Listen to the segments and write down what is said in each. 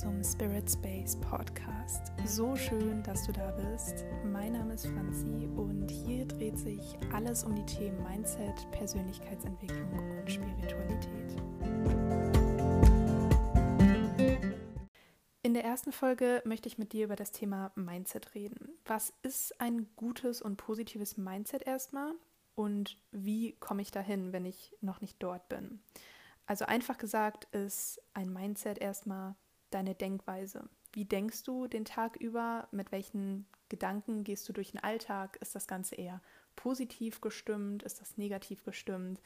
zum Spirit Space Podcast. So schön, dass du da bist. Mein Name ist Franzi und hier dreht sich alles um die Themen Mindset, Persönlichkeitsentwicklung und Spiritualität. In der ersten Folge möchte ich mit dir über das Thema Mindset reden. Was ist ein gutes und positives Mindset erstmal und wie komme ich dahin, wenn ich noch nicht dort bin? Also einfach gesagt ist ein Mindset erstmal deine Denkweise. Wie denkst du den Tag über? Mit welchen Gedanken gehst du durch den Alltag? Ist das Ganze eher positiv gestimmt? Ist das negativ gestimmt?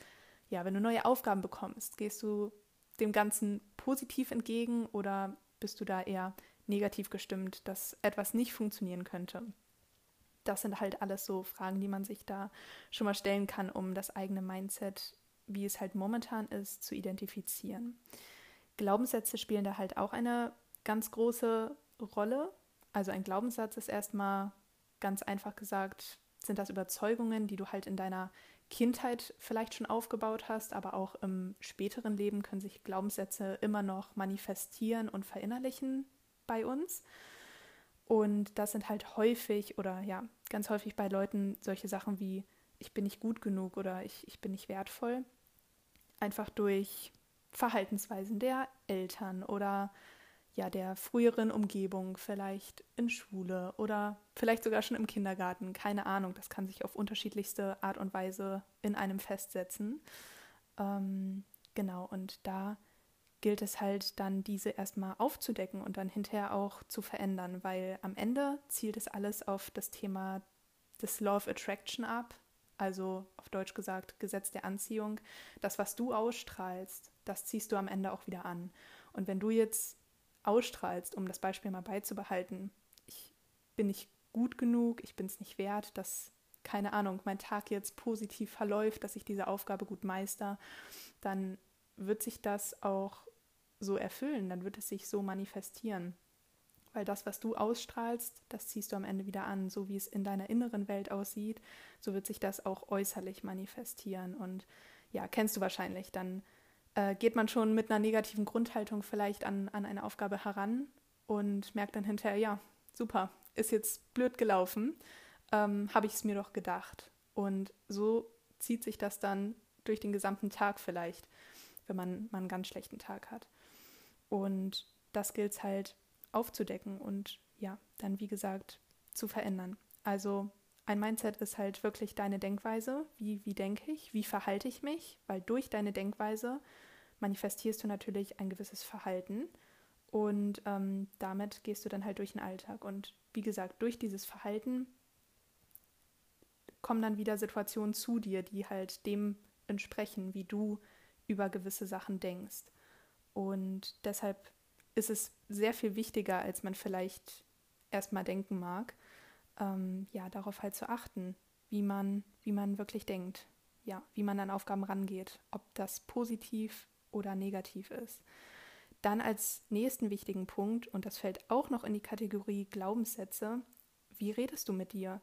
Ja, wenn du neue Aufgaben bekommst, gehst du dem Ganzen positiv entgegen oder bist du da eher negativ gestimmt, dass etwas nicht funktionieren könnte? Das sind halt alles so Fragen, die man sich da schon mal stellen kann, um das eigene Mindset wie es halt momentan ist, zu identifizieren. Glaubenssätze spielen da halt auch eine ganz große Rolle. Also ein Glaubenssatz ist erstmal ganz einfach gesagt, sind das Überzeugungen, die du halt in deiner Kindheit vielleicht schon aufgebaut hast, aber auch im späteren Leben können sich Glaubenssätze immer noch manifestieren und verinnerlichen bei uns. Und das sind halt häufig oder ja, ganz häufig bei Leuten solche Sachen wie ich bin nicht gut genug oder ich, ich bin nicht wertvoll einfach durch Verhaltensweisen der Eltern oder ja der früheren Umgebung, vielleicht in Schule oder vielleicht sogar schon im Kindergarten, keine Ahnung, das kann sich auf unterschiedlichste Art und Weise in einem festsetzen. Ähm, genau, und da gilt es halt dann, diese erstmal aufzudecken und dann hinterher auch zu verändern, weil am Ende zielt es alles auf das Thema des Law of Attraction ab, also auf Deutsch gesagt Gesetz der Anziehung, das, was du ausstrahlst, das ziehst du am Ende auch wieder an. Und wenn du jetzt ausstrahlst, um das Beispiel mal beizubehalten, ich bin nicht gut genug, ich bin es nicht wert, dass, keine Ahnung, mein Tag jetzt positiv verläuft, dass ich diese Aufgabe gut meister, dann wird sich das auch so erfüllen, dann wird es sich so manifestieren. Weil das, was du ausstrahlst, das ziehst du am Ende wieder an. So wie es in deiner inneren Welt aussieht, so wird sich das auch äußerlich manifestieren. Und ja, kennst du wahrscheinlich. Dann äh, geht man schon mit einer negativen Grundhaltung vielleicht an, an eine Aufgabe heran und merkt dann hinterher, ja, super, ist jetzt blöd gelaufen, ähm, habe ich es mir doch gedacht. Und so zieht sich das dann durch den gesamten Tag vielleicht, wenn man, man einen ganz schlechten Tag hat. Und das gilt halt aufzudecken und ja, dann wie gesagt zu verändern. Also ein Mindset ist halt wirklich deine Denkweise. Wie, wie denke ich? Wie verhalte ich mich? Weil durch deine Denkweise manifestierst du natürlich ein gewisses Verhalten und ähm, damit gehst du dann halt durch den Alltag. Und wie gesagt, durch dieses Verhalten kommen dann wieder Situationen zu dir, die halt dem entsprechen, wie du über gewisse Sachen denkst. Und deshalb ist es sehr viel wichtiger, als man vielleicht erstmal denken mag, ähm, ja, darauf halt zu achten, wie man, wie man wirklich denkt, ja, wie man an Aufgaben rangeht, ob das positiv oder negativ ist. Dann als nächsten wichtigen Punkt, und das fällt auch noch in die Kategorie Glaubenssätze, wie redest du mit dir?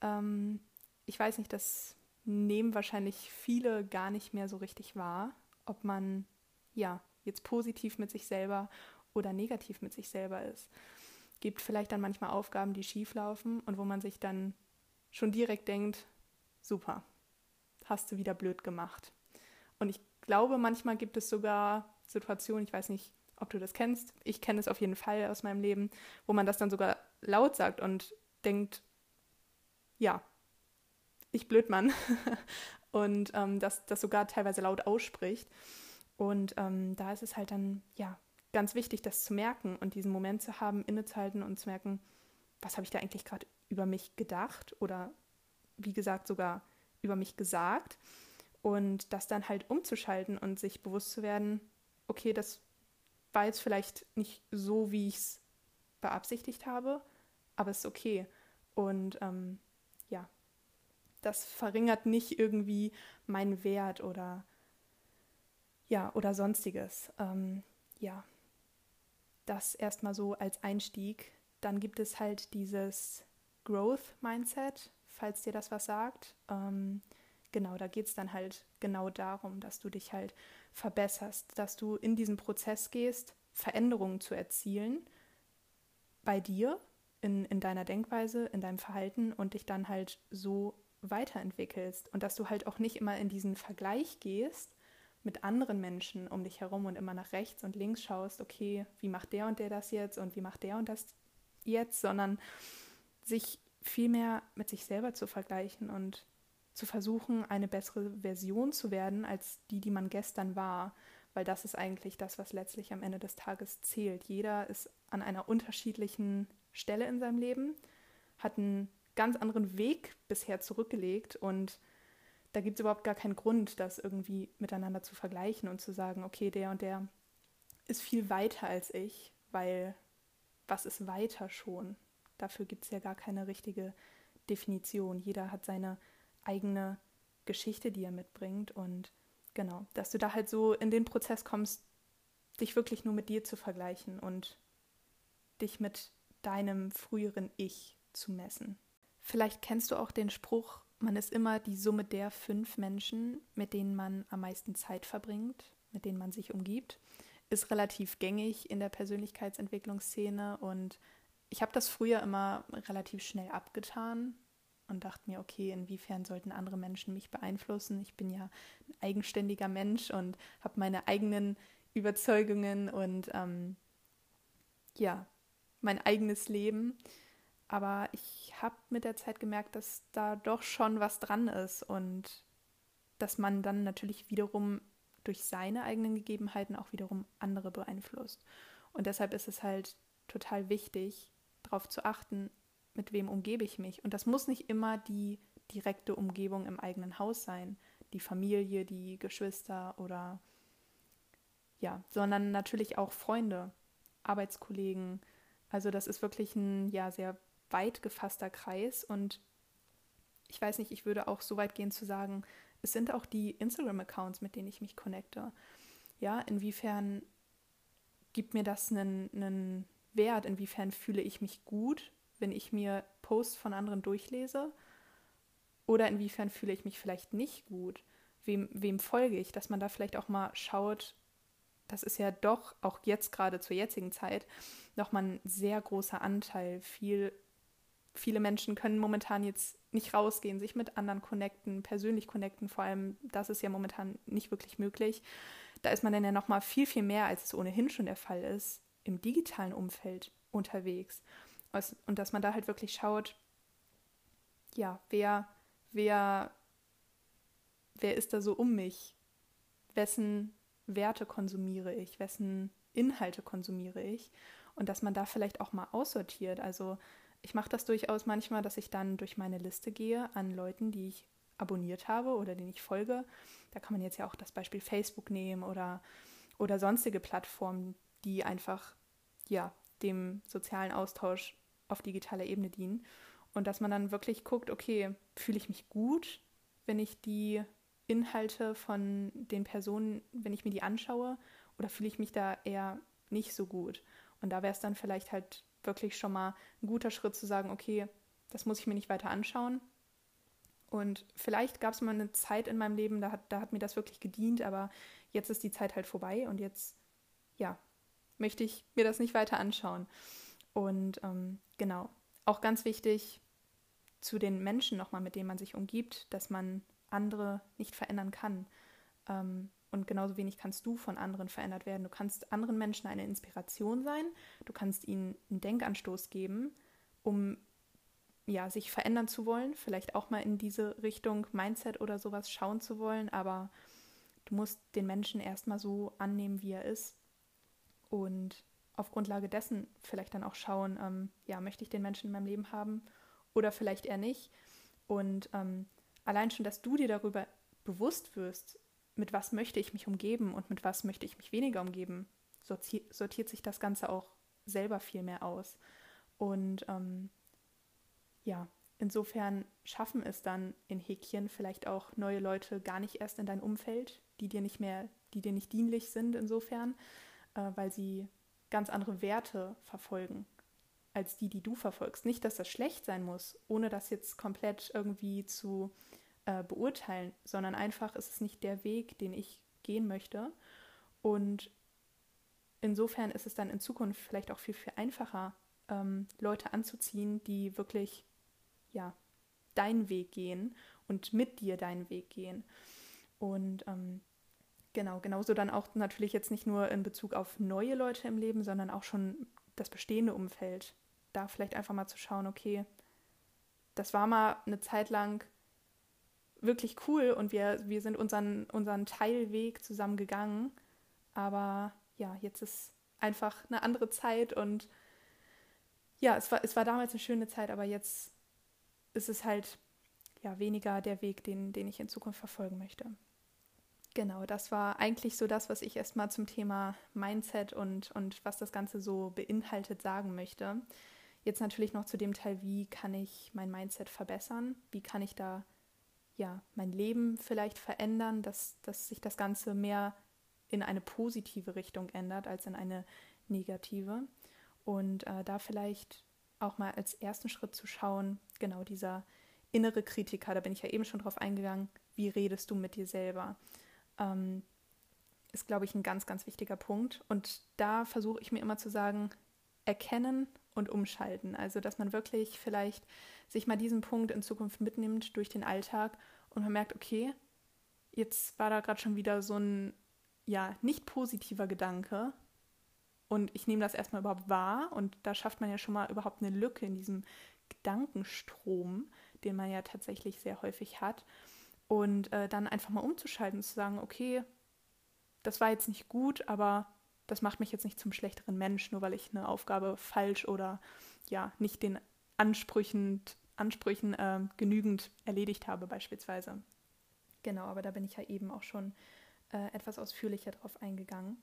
Ähm, ich weiß nicht, das nehmen wahrscheinlich viele gar nicht mehr so richtig wahr, ob man ja jetzt positiv mit sich selber oder negativ mit sich selber ist. Gibt vielleicht dann manchmal Aufgaben, die schief laufen und wo man sich dann schon direkt denkt, super, hast du wieder blöd gemacht. Und ich glaube, manchmal gibt es sogar Situationen, ich weiß nicht, ob du das kennst, ich kenne es auf jeden Fall aus meinem Leben, wo man das dann sogar laut sagt und denkt, ja, ich Blödmann. und ähm, das, das sogar teilweise laut ausspricht. Und ähm, da ist es halt dann, ja, ganz wichtig, das zu merken und diesen Moment zu haben, innezuhalten und zu merken, was habe ich da eigentlich gerade über mich gedacht oder wie gesagt sogar über mich gesagt und das dann halt umzuschalten und sich bewusst zu werden, okay, das war jetzt vielleicht nicht so, wie ich es beabsichtigt habe, aber es ist okay. Und ähm, ja, das verringert nicht irgendwie meinen Wert oder ja, oder sonstiges. Ähm, ja, das erstmal so als Einstieg. Dann gibt es halt dieses Growth Mindset, falls dir das was sagt. Ähm, genau, da geht es dann halt genau darum, dass du dich halt verbesserst, dass du in diesen Prozess gehst Veränderungen zu erzielen bei dir, in, in deiner Denkweise, in deinem Verhalten und dich dann halt so weiterentwickelst. Und dass du halt auch nicht immer in diesen Vergleich gehst mit anderen Menschen um dich herum und immer nach rechts und links schaust, okay, wie macht der und der das jetzt und wie macht der und das jetzt, sondern sich vielmehr mit sich selber zu vergleichen und zu versuchen, eine bessere Version zu werden als die, die man gestern war. Weil das ist eigentlich das, was letztlich am Ende des Tages zählt. Jeder ist an einer unterschiedlichen Stelle in seinem Leben, hat einen ganz anderen Weg bisher zurückgelegt und da gibt es überhaupt gar keinen Grund, das irgendwie miteinander zu vergleichen und zu sagen, okay, der und der ist viel weiter als ich, weil was ist weiter schon? Dafür gibt es ja gar keine richtige Definition. Jeder hat seine eigene Geschichte, die er mitbringt. Und genau, dass du da halt so in den Prozess kommst, dich wirklich nur mit dir zu vergleichen und dich mit deinem früheren Ich zu messen. Vielleicht kennst du auch den Spruch, man ist immer die Summe der fünf Menschen, mit denen man am meisten Zeit verbringt, mit denen man sich umgibt. Ist relativ gängig in der Persönlichkeitsentwicklungsszene und ich habe das früher immer relativ schnell abgetan und dachte mir, okay, inwiefern sollten andere Menschen mich beeinflussen? Ich bin ja ein eigenständiger Mensch und habe meine eigenen Überzeugungen und ähm, ja, mein eigenes Leben. Aber ich habe mit der Zeit gemerkt, dass da doch schon was dran ist und dass man dann natürlich wiederum durch seine eigenen Gegebenheiten auch wiederum andere beeinflusst. Und deshalb ist es halt total wichtig, darauf zu achten, mit wem umgebe ich mich. Und das muss nicht immer die direkte Umgebung im eigenen Haus sein, die Familie, die Geschwister oder ja, sondern natürlich auch Freunde, Arbeitskollegen. Also das ist wirklich ein ja sehr weit gefasster Kreis und ich weiß nicht, ich würde auch so weit gehen zu sagen, es sind auch die Instagram-Accounts, mit denen ich mich connecte. Ja, inwiefern gibt mir das einen, einen Wert? Inwiefern fühle ich mich gut, wenn ich mir Posts von anderen durchlese? Oder inwiefern fühle ich mich vielleicht nicht gut? Wem, wem folge ich? Dass man da vielleicht auch mal schaut, das ist ja doch auch jetzt gerade zur jetzigen Zeit nochmal ein sehr großer Anteil. Viel, viele Menschen können momentan jetzt nicht rausgehen, sich mit anderen connecten, persönlich connecten, vor allem das ist ja momentan nicht wirklich möglich. Da ist man dann ja nochmal viel, viel mehr, als es ohnehin schon der Fall ist, im digitalen Umfeld unterwegs. Und dass man da halt wirklich schaut, ja, wer, wer, wer ist da so um mich? Wessen Werte konsumiere ich? Wessen Inhalte konsumiere ich? Und dass man da vielleicht auch mal aussortiert. Also ich mache das durchaus manchmal, dass ich dann durch meine Liste gehe an Leuten, die ich abonniert habe oder denen ich folge. Da kann man jetzt ja auch das Beispiel Facebook nehmen oder, oder sonstige Plattformen, die einfach ja, dem sozialen Austausch auf digitaler Ebene dienen. Und dass man dann wirklich guckt, okay, fühle ich mich gut, wenn ich die Inhalte von den Personen, wenn ich mir die anschaue, oder fühle ich mich da eher nicht so gut? Und da wäre es dann vielleicht halt wirklich schon mal ein guter Schritt zu sagen, okay, das muss ich mir nicht weiter anschauen. Und vielleicht gab es mal eine Zeit in meinem Leben, da hat, da hat mir das wirklich gedient, aber jetzt ist die Zeit halt vorbei und jetzt, ja, möchte ich mir das nicht weiter anschauen. Und ähm, genau, auch ganz wichtig zu den Menschen nochmal, mit denen man sich umgibt, dass man andere nicht verändern kann. Ähm, und genauso wenig kannst du von anderen verändert werden. Du kannst anderen Menschen eine Inspiration sein, du kannst ihnen einen Denkanstoß geben, um ja, sich verändern zu wollen, vielleicht auch mal in diese Richtung Mindset oder sowas schauen zu wollen, aber du musst den Menschen erstmal so annehmen, wie er ist und auf Grundlage dessen vielleicht dann auch schauen, ähm, ja, möchte ich den Menschen in meinem Leben haben oder vielleicht eher nicht. Und ähm, allein schon, dass du dir darüber bewusst wirst, mit was möchte ich mich umgeben und mit was möchte ich mich weniger umgeben, sortiert, sich das Ganze auch selber viel mehr aus. Und ähm, ja, insofern schaffen es dann in Häkchen vielleicht auch neue Leute gar nicht erst in dein Umfeld, die dir nicht mehr, die dir nicht dienlich sind insofern, äh, weil sie ganz andere Werte verfolgen als die, die du verfolgst. Nicht, dass das schlecht sein muss, ohne das jetzt komplett irgendwie zu äh, beurteilen, sondern einfach ist es nicht der Weg, den ich gehen möchte. Und insofern ist es dann in Zukunft vielleicht auch viel, viel einfacher, ähm, Leute anzuziehen, die wirklich, ja, deinen Weg gehen und mit dir deinen Weg gehen. Und ähm, genau, genauso dann auch natürlich jetzt nicht nur in Bezug auf neue Leute im Leben, sondern auch schon das bestehende Umfeld. Da vielleicht einfach mal zu schauen, okay, das war mal eine Zeit lang wirklich cool und wir, wir sind unseren, unseren Teilweg zusammen gegangen. Aber ja, jetzt ist einfach eine andere Zeit und ja, es war, es war damals eine schöne Zeit, aber jetzt ist es halt ja weniger der Weg, den, den ich in Zukunft verfolgen möchte. Genau, das war eigentlich so das, was ich erstmal zum Thema Mindset und, und was das Ganze so beinhaltet sagen möchte. Jetzt natürlich noch zu dem Teil, wie kann ich mein Mindset verbessern? Wie kann ich da ja mein Leben vielleicht verändern, dass, dass sich das Ganze mehr in eine positive Richtung ändert als in eine negative. Und äh, da vielleicht auch mal als ersten Schritt zu schauen, genau dieser innere Kritiker, da bin ich ja eben schon drauf eingegangen, wie redest du mit dir selber? Ähm, ist, glaube ich, ein ganz, ganz wichtiger Punkt. Und da versuche ich mir immer zu sagen, erkennen und umschalten. Also, dass man wirklich vielleicht sich mal diesen Punkt in Zukunft mitnimmt durch den Alltag und man merkt, okay, jetzt war da gerade schon wieder so ein ja nicht positiver Gedanke und ich nehme das erstmal überhaupt wahr und da schafft man ja schon mal überhaupt eine Lücke in diesem Gedankenstrom, den man ja tatsächlich sehr häufig hat und äh, dann einfach mal umzuschalten, zu sagen, okay, das war jetzt nicht gut, aber das macht mich jetzt nicht zum schlechteren Mensch, nur weil ich eine Aufgabe falsch oder ja nicht den Ansprüchen, Ansprüchen äh, genügend erledigt habe beispielsweise. Genau, aber da bin ich ja eben auch schon äh, etwas ausführlicher darauf eingegangen.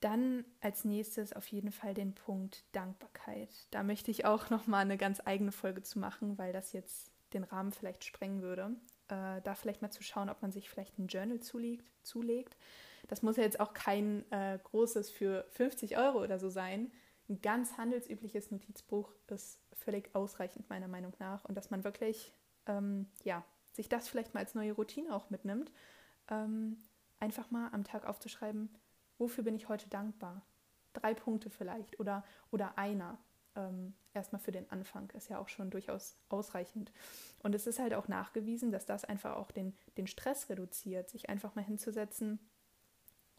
Dann als nächstes auf jeden Fall den Punkt Dankbarkeit. Da möchte ich auch noch mal eine ganz eigene Folge zu machen, weil das jetzt den Rahmen vielleicht sprengen würde. Äh, da vielleicht mal zu schauen, ob man sich vielleicht ein Journal zulegt. zulegt. Das muss ja jetzt auch kein äh, großes für 50 Euro oder so sein. Ein ganz handelsübliches Notizbuch ist völlig ausreichend meiner Meinung nach und dass man wirklich ähm, ja sich das vielleicht mal als neue Routine auch mitnimmt. Ähm, einfach mal am Tag aufzuschreiben, wofür bin ich heute dankbar? Drei Punkte vielleicht oder, oder einer. Ähm, erstmal für den Anfang ist ja auch schon durchaus ausreichend. Und es ist halt auch nachgewiesen, dass das einfach auch den, den Stress reduziert, sich einfach mal hinzusetzen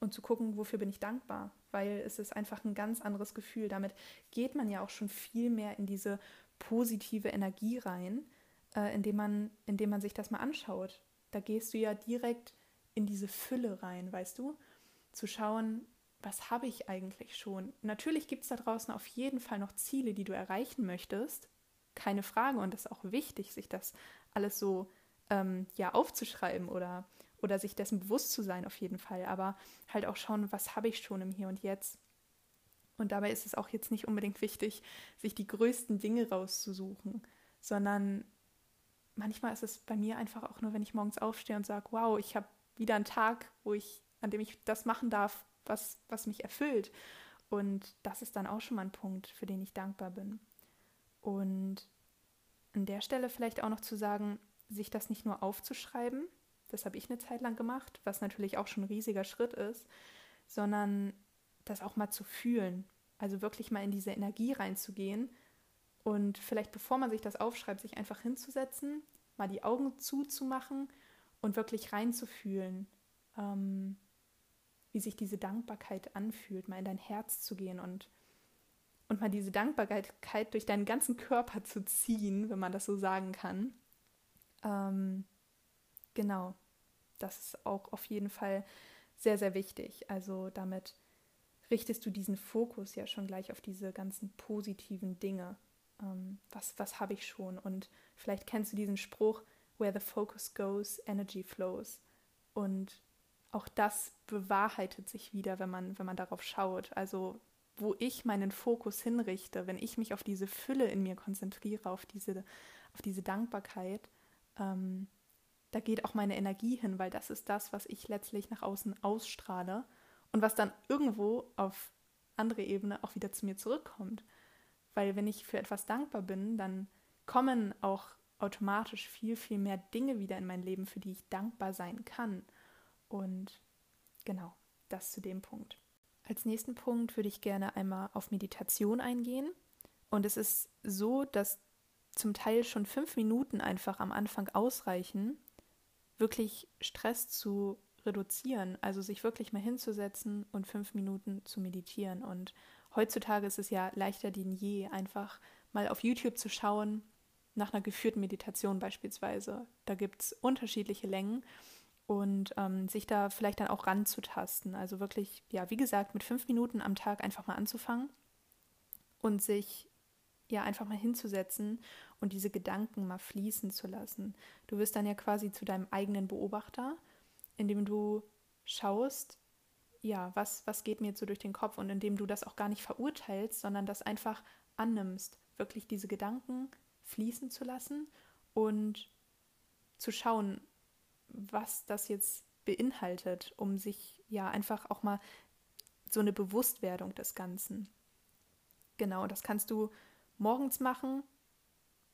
und zu gucken, wofür bin ich dankbar, weil es ist einfach ein ganz anderes Gefühl. Damit geht man ja auch schon viel mehr in diese positive Energie rein, äh, indem, man, indem man sich das mal anschaut. Da gehst du ja direkt in diese Fülle rein, weißt du? Zu schauen, was habe ich eigentlich schon? Natürlich gibt es da draußen auf jeden Fall noch Ziele, die du erreichen möchtest. Keine Frage. Und das ist auch wichtig, sich das alles so ähm, ja aufzuschreiben oder, oder sich dessen bewusst zu sein, auf jeden Fall. Aber halt auch schauen, was habe ich schon im Hier und Jetzt. Und dabei ist es auch jetzt nicht unbedingt wichtig, sich die größten Dinge rauszusuchen, sondern manchmal ist es bei mir einfach auch nur, wenn ich morgens aufstehe und sage, wow, ich habe wieder ein Tag, wo ich, an dem ich das machen darf, was, was mich erfüllt. Und das ist dann auch schon mal ein Punkt, für den ich dankbar bin. Und an der Stelle vielleicht auch noch zu sagen, sich das nicht nur aufzuschreiben, das habe ich eine Zeit lang gemacht, was natürlich auch schon ein riesiger Schritt ist, sondern das auch mal zu fühlen. Also wirklich mal in diese Energie reinzugehen und vielleicht bevor man sich das aufschreibt, sich einfach hinzusetzen, mal die Augen zuzumachen und wirklich reinzufühlen, ähm, wie sich diese Dankbarkeit anfühlt, mal in dein Herz zu gehen und, und mal diese Dankbarkeit durch deinen ganzen Körper zu ziehen, wenn man das so sagen kann. Ähm, genau, das ist auch auf jeden Fall sehr, sehr wichtig. Also damit richtest du diesen Fokus ja schon gleich auf diese ganzen positiven Dinge. Ähm, was was habe ich schon? Und vielleicht kennst du diesen Spruch, where the focus goes, energy flows. Und auch das bewahrheitet sich wieder, wenn man, wenn man darauf schaut. Also wo ich meinen Fokus hinrichte, wenn ich mich auf diese Fülle in mir konzentriere, auf diese, auf diese Dankbarkeit, ähm, da geht auch meine Energie hin, weil das ist das, was ich letztlich nach außen ausstrahle und was dann irgendwo auf andere Ebene auch wieder zu mir zurückkommt. Weil wenn ich für etwas dankbar bin, dann kommen auch automatisch viel, viel mehr Dinge wieder in mein Leben, für die ich dankbar sein kann. Und genau, das zu dem Punkt. Als nächsten Punkt würde ich gerne einmal auf Meditation eingehen. Und es ist so, dass zum Teil schon fünf Minuten einfach am Anfang ausreichen, wirklich Stress zu reduzieren, also sich wirklich mal hinzusetzen und fünf Minuten zu meditieren. Und heutzutage ist es ja leichter denn je, einfach mal auf YouTube zu schauen, nach einer geführten Meditation beispielsweise. Da gibt es unterschiedliche Längen und ähm, sich da vielleicht dann auch ranzutasten. Also wirklich, ja, wie gesagt, mit fünf Minuten am Tag einfach mal anzufangen und sich ja einfach mal hinzusetzen und diese Gedanken mal fließen zu lassen. Du wirst dann ja quasi zu deinem eigenen Beobachter, indem du schaust, ja, was, was geht mir jetzt so durch den Kopf und indem du das auch gar nicht verurteilst, sondern das einfach annimmst, wirklich diese Gedanken fließen zu lassen und zu schauen, was das jetzt beinhaltet, um sich ja einfach auch mal so eine Bewusstwerdung des Ganzen. Genau, das kannst du morgens machen,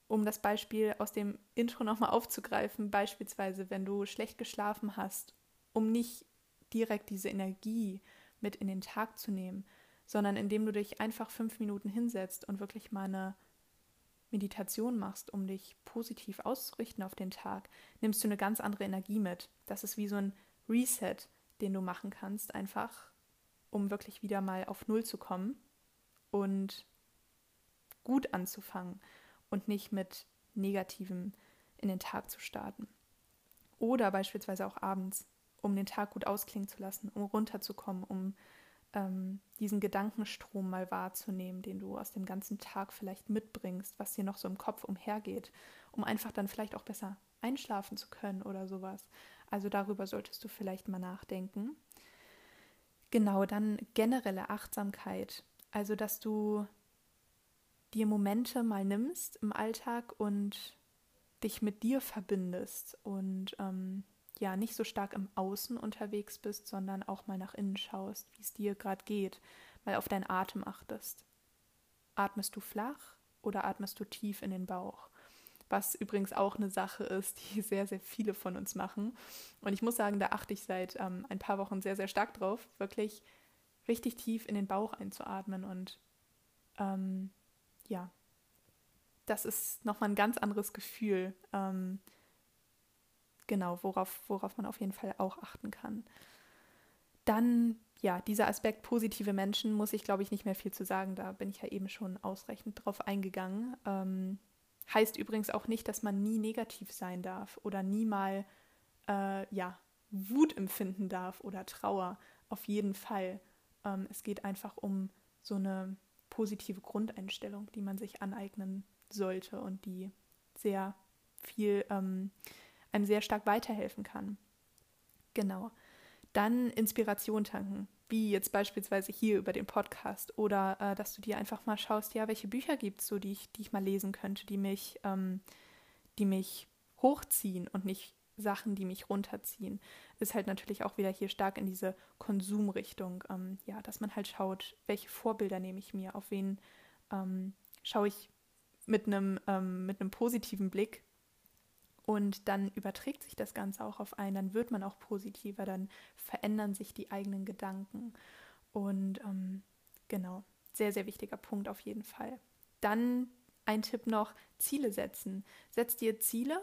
um das Beispiel aus dem Intro nochmal aufzugreifen, beispielsweise wenn du schlecht geschlafen hast, um nicht direkt diese Energie mit in den Tag zu nehmen, sondern indem du dich einfach fünf Minuten hinsetzt und wirklich mal eine Meditation machst, um dich positiv auszurichten auf den Tag, nimmst du eine ganz andere Energie mit. Das ist wie so ein Reset, den du machen kannst, einfach um wirklich wieder mal auf Null zu kommen und gut anzufangen und nicht mit Negativem in den Tag zu starten. Oder beispielsweise auch abends, um den Tag gut ausklingen zu lassen, um runterzukommen, um ähm, diesen Gedankenstrom mal wahrzunehmen, den du aus dem ganzen Tag vielleicht mitbringst, was dir noch so im Kopf umhergeht, um einfach dann vielleicht auch besser einschlafen zu können oder sowas. Also darüber solltest du vielleicht mal nachdenken. Genau, dann generelle Achtsamkeit. Also, dass du dir Momente mal nimmst im Alltag und dich mit dir verbindest und ähm, ja nicht so stark im Außen unterwegs bist, sondern auch mal nach innen schaust, wie es dir gerade geht, mal auf deinen Atem achtest. Atmest du flach oder atmest du tief in den Bauch? Was übrigens auch eine Sache ist, die sehr, sehr viele von uns machen. Und ich muss sagen, da achte ich seit ähm, ein paar Wochen sehr, sehr stark drauf, wirklich richtig tief in den Bauch einzuatmen. Und ähm, ja, das ist nochmal ein ganz anderes Gefühl. Ähm, genau, worauf, worauf man auf jeden Fall auch achten kann. Dann, ja, dieser Aspekt positive Menschen muss ich, glaube ich, nicht mehr viel zu sagen. Da bin ich ja eben schon ausreichend drauf eingegangen. Ähm, heißt übrigens auch nicht, dass man nie negativ sein darf oder nie mal, äh, ja, Wut empfinden darf oder Trauer. Auf jeden Fall. Ähm, es geht einfach um so eine positive Grundeinstellung, die man sich aneignen sollte und die sehr viel ähm, einem sehr stark weiterhelfen kann. Genau. Dann Inspiration tanken, wie jetzt beispielsweise hier über den Podcast oder äh, dass du dir einfach mal schaust, ja, welche Bücher gibt es so, die ich, die ich mal lesen könnte, die mich, ähm, die mich hochziehen und nicht Sachen, die mich runterziehen. Ist halt natürlich auch wieder hier stark in diese Konsumrichtung, ähm, ja, dass man halt schaut, welche Vorbilder nehme ich mir, auf wen ähm, schaue ich mit einem ähm, mit einem positiven Blick und dann überträgt sich das Ganze auch auf einen, dann wird man auch positiver, dann verändern sich die eigenen Gedanken. Und ähm, genau, sehr, sehr wichtiger Punkt auf jeden Fall. Dann ein Tipp noch, Ziele setzen. Setz dir Ziele,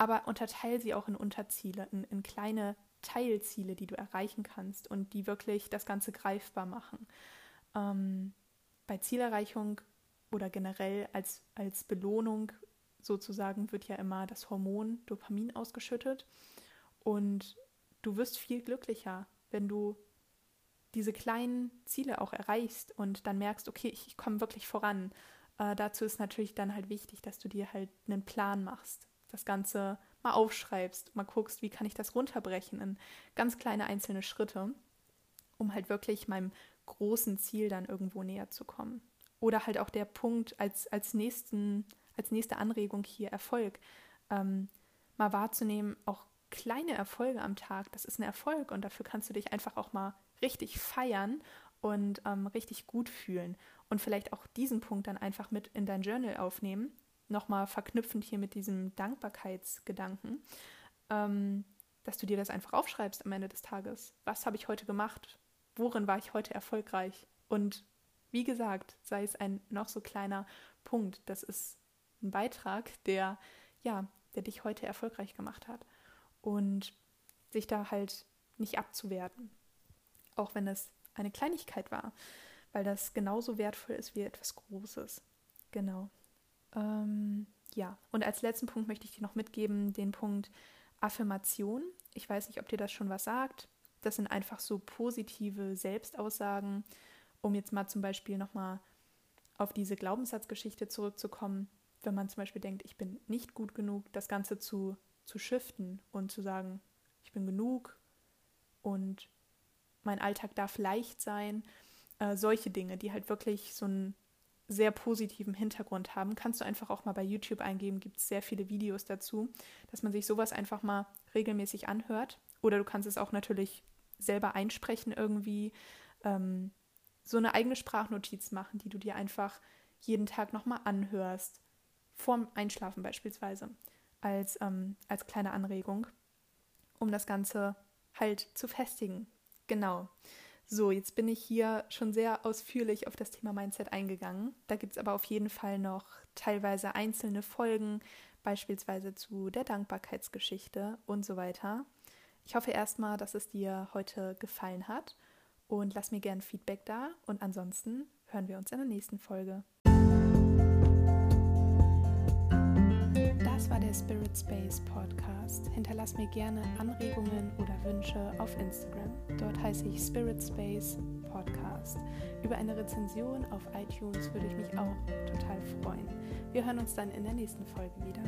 aber unterteil sie auch in Unterziele, in, in kleine Teilziele, die du erreichen kannst und die wirklich das Ganze greifbar machen. Ähm, bei Zielerreichung oder generell als, als Belohnung sozusagen wird ja immer das Hormon Dopamin ausgeschüttet. Und du wirst viel glücklicher, wenn du diese kleinen Ziele auch erreichst und dann merkst, okay, ich, ich komme wirklich voran. Äh, dazu ist natürlich dann halt wichtig, dass du dir halt einen Plan machst, das Ganze mal aufschreibst, mal guckst, wie kann ich das runterbrechen in ganz kleine einzelne Schritte, um halt wirklich meinem großen Ziel dann irgendwo näher zu kommen. Oder halt auch der Punkt als, als nächsten als nächste Anregung hier Erfolg. Ähm, mal wahrzunehmen, auch kleine Erfolge am Tag, das ist ein Erfolg und dafür kannst du dich einfach auch mal richtig feiern und ähm, richtig gut fühlen. Und vielleicht auch diesen Punkt dann einfach mit in dein Journal aufnehmen, nochmal verknüpfend hier mit diesem Dankbarkeitsgedanken, ähm, dass du dir das einfach aufschreibst am Ende des Tages. Was habe ich heute gemacht? worin war ich heute erfolgreich? Und wie gesagt, sei es ein noch so kleiner Punkt, das ist ein Beitrag, der, ja, der dich heute erfolgreich gemacht hat. Und sich da halt nicht abzuwerten. Auch wenn es eine Kleinigkeit war, weil das genauso wertvoll ist wie etwas Großes. Genau. Ähm, ja, und als letzten Punkt möchte ich dir noch mitgeben, den Punkt Affirmation. Ich weiß nicht, ob dir das schon was sagt. Das sind einfach so positive Selbstaussagen, um jetzt mal zum Beispiel nochmal auf diese Glaubenssatzgeschichte zurückzukommen. Wenn man zum Beispiel denkt, ich bin nicht gut genug, das Ganze zu, zu shiften und zu sagen, ich bin genug und mein Alltag darf leicht sein. Äh, solche Dinge, die halt wirklich so einen sehr positiven Hintergrund haben, kannst du einfach auch mal bei YouTube eingeben, gibt es sehr viele Videos dazu, dass man sich sowas einfach mal regelmäßig anhört. Oder du kannst es auch natürlich selber einsprechen irgendwie. Ähm, so eine eigene Sprachnotiz machen, die du dir einfach jeden Tag nochmal anhörst. Vorm Einschlafen beispielsweise. Als, ähm, als kleine Anregung, um das Ganze halt zu festigen. Genau. So, jetzt bin ich hier schon sehr ausführlich auf das Thema Mindset eingegangen. Da gibt es aber auf jeden Fall noch teilweise einzelne Folgen, beispielsweise zu der Dankbarkeitsgeschichte und so weiter. Ich hoffe erstmal, dass es dir heute gefallen hat und lass mir gerne Feedback da und ansonsten hören wir uns in der nächsten Folge. Das war der Spirit Space Podcast. Hinterlass mir gerne Anregungen oder Wünsche auf Instagram. Dort heiße ich Spirit Space Podcast. Über eine Rezension auf iTunes würde ich mich auch total freuen. Wir hören uns dann in der nächsten Folge wieder.